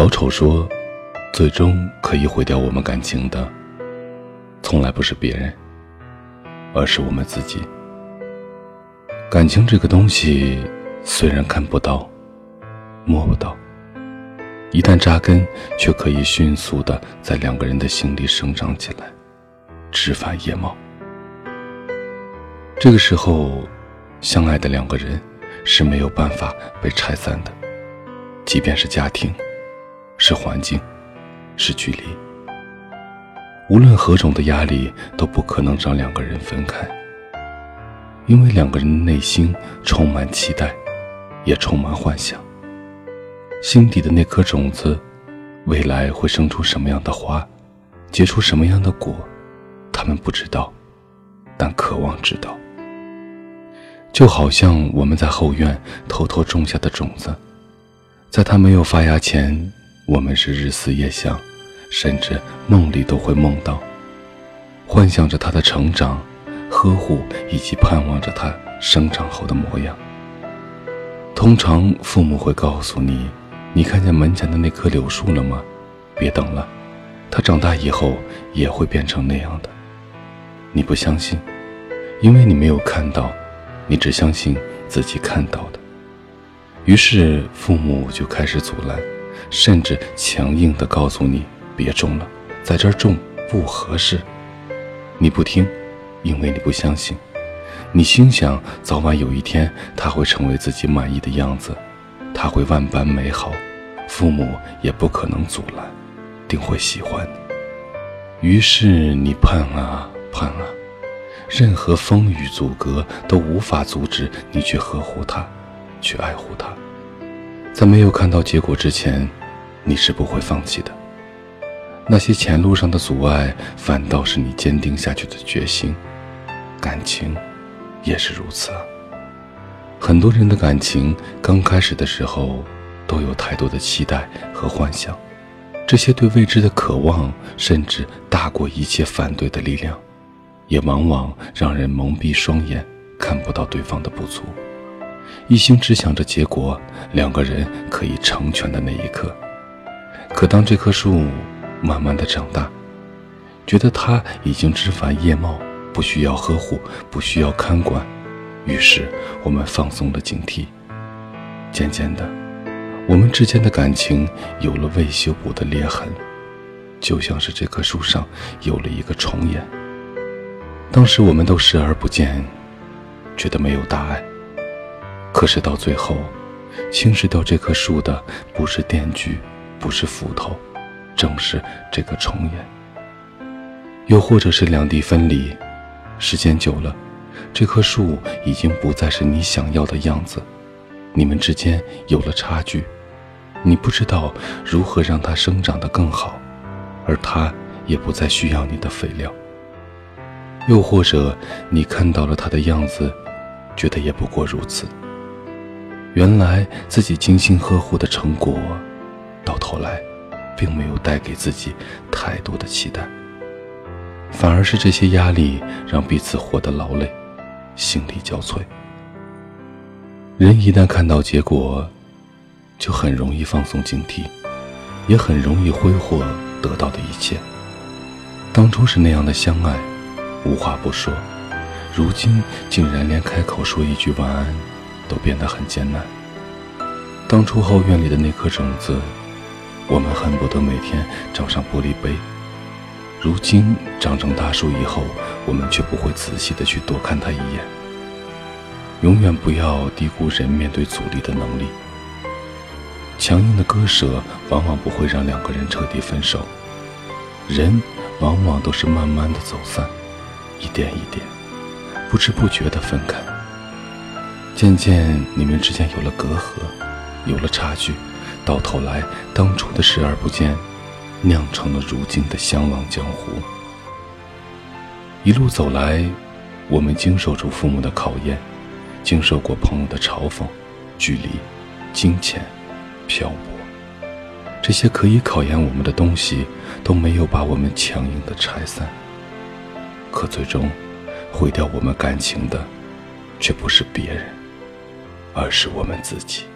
老丑说，最终可以毁掉我们感情的，从来不是别人，而是我们自己。感情这个东西，虽然看不到、摸不到，一旦扎根，却可以迅速的在两个人的心里生长起来，枝繁叶茂。这个时候，相爱的两个人是没有办法被拆散的，即便是家庭。是环境，是距离。无论何种的压力都不可能让两个人分开，因为两个人的内心充满期待，也充满幻想。心底的那颗种子，未来会生出什么样的花，结出什么样的果，他们不知道，但渴望知道。就好像我们在后院偷偷种下的种子，在它没有发芽前。我们是日思夜想，甚至梦里都会梦到，幻想着他的成长、呵护以及盼望着他生长后的模样。通常父母会告诉你：“你看见门前的那棵柳树了吗？别等了，它长大以后也会变成那样的。”你不相信，因为你没有看到，你只相信自己看到的。于是父母就开始阻拦。甚至强硬地告诉你别种了，在这儿种不合适。你不听，因为你不相信。你心想早晚有一天它会成为自己满意的样子，他会万般美好，父母也不可能阻拦，定会喜欢。于是你盼啊盼啊，任何风雨阻隔都无法阻止你去呵护他，去爱护他。在没有看到结果之前。你是不会放弃的。那些前路上的阻碍，反倒是你坚定下去的决心。感情，也是如此啊。很多人的感情刚开始的时候，都有太多的期待和幻想，这些对未知的渴望，甚至大过一切反对的力量，也往往让人蒙蔽双眼，看不到对方的不足，一心只想着结果，两个人可以成全的那一刻。可当这棵树慢慢的长大，觉得它已经枝繁叶茂，不需要呵护，不需要看管，于是我们放松了警惕。渐渐的，我们之间的感情有了未修补的裂痕，就像是这棵树上有了一个虫眼。当时我们都视而不见，觉得没有大碍。可是到最后，侵蚀掉这棵树的不是电锯。不是斧头，正是这个重演。又或者是两地分离，时间久了，这棵树已经不再是你想要的样子，你们之间有了差距，你不知道如何让它生长得更好，而它也不再需要你的肥料。又或者你看到了它的样子，觉得也不过如此。原来自己精心呵护的成果。到头来，并没有带给自己太多的期待，反而是这些压力让彼此活得劳累，心力交瘁。人一旦看到结果，就很容易放松警惕，也很容易挥霍得到的一切。当初是那样的相爱，无话不说，如今竟然连开口说一句晚安，都变得很艰难。当初后院里的那颗种子。我们恨不得每天找上玻璃杯，如今长成大树以后，我们却不会仔细的去多看它一眼。永远不要低估人面对阻力的能力。强硬的割舍往往不会让两个人彻底分手，人往往都是慢慢的走散，一点一点，不知不觉的分开。渐渐，你们之间有了隔阂，有了差距。到头来，当初的视而不见，酿成了如今的相忘江湖。一路走来，我们经受住父母的考验，经受过朋友的嘲讽、距离、金钱、漂泊，这些可以考验我们的东西，都没有把我们强硬的拆散。可最终，毁掉我们感情的，却不是别人，而是我们自己。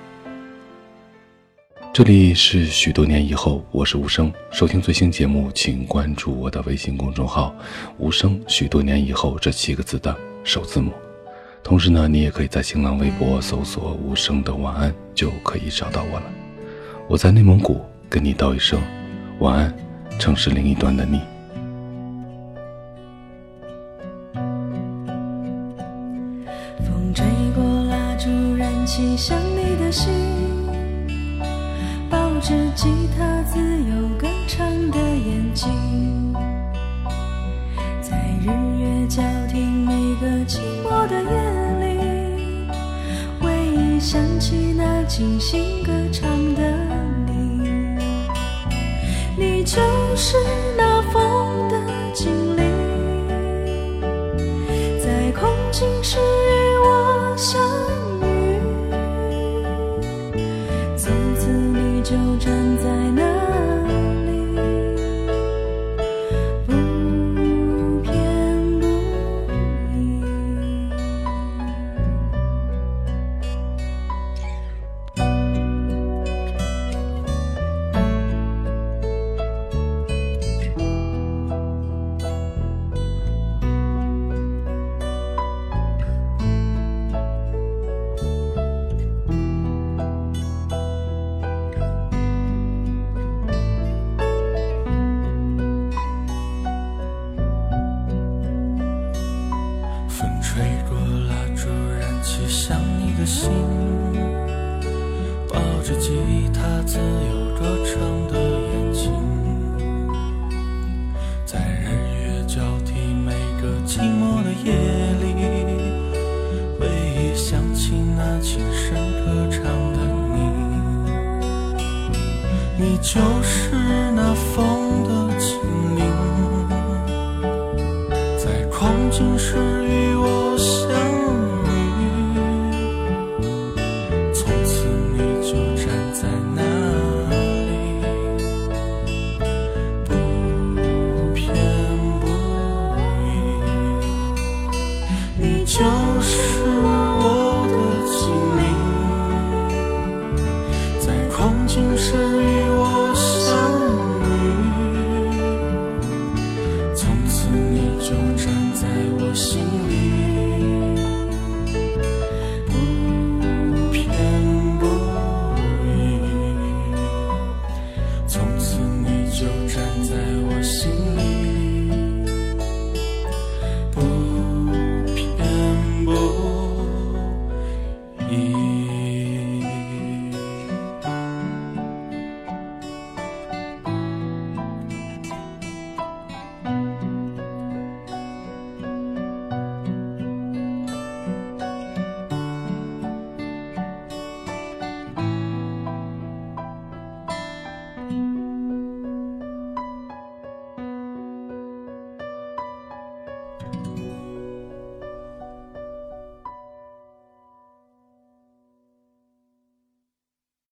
这里是许多年以后，我是无声。收听最新节目，请关注我的微信公众号“无声”。许多年以后这七个字的首字母。同时呢，你也可以在新浪微博搜索“无声的晚安”，就可以找到我了。我在内蒙古跟你道一声晚安，城市另一端的你。风吹过蜡烛，燃起想你的心。持吉他，自由歌唱的眼睛，在日月交替每个寂寞的夜里，回忆想起那清心歌心抱着吉他，自由歌唱的眼睛，在日月交替每个寂寞的夜里，回忆想起那轻声歌唱的你，你就是那风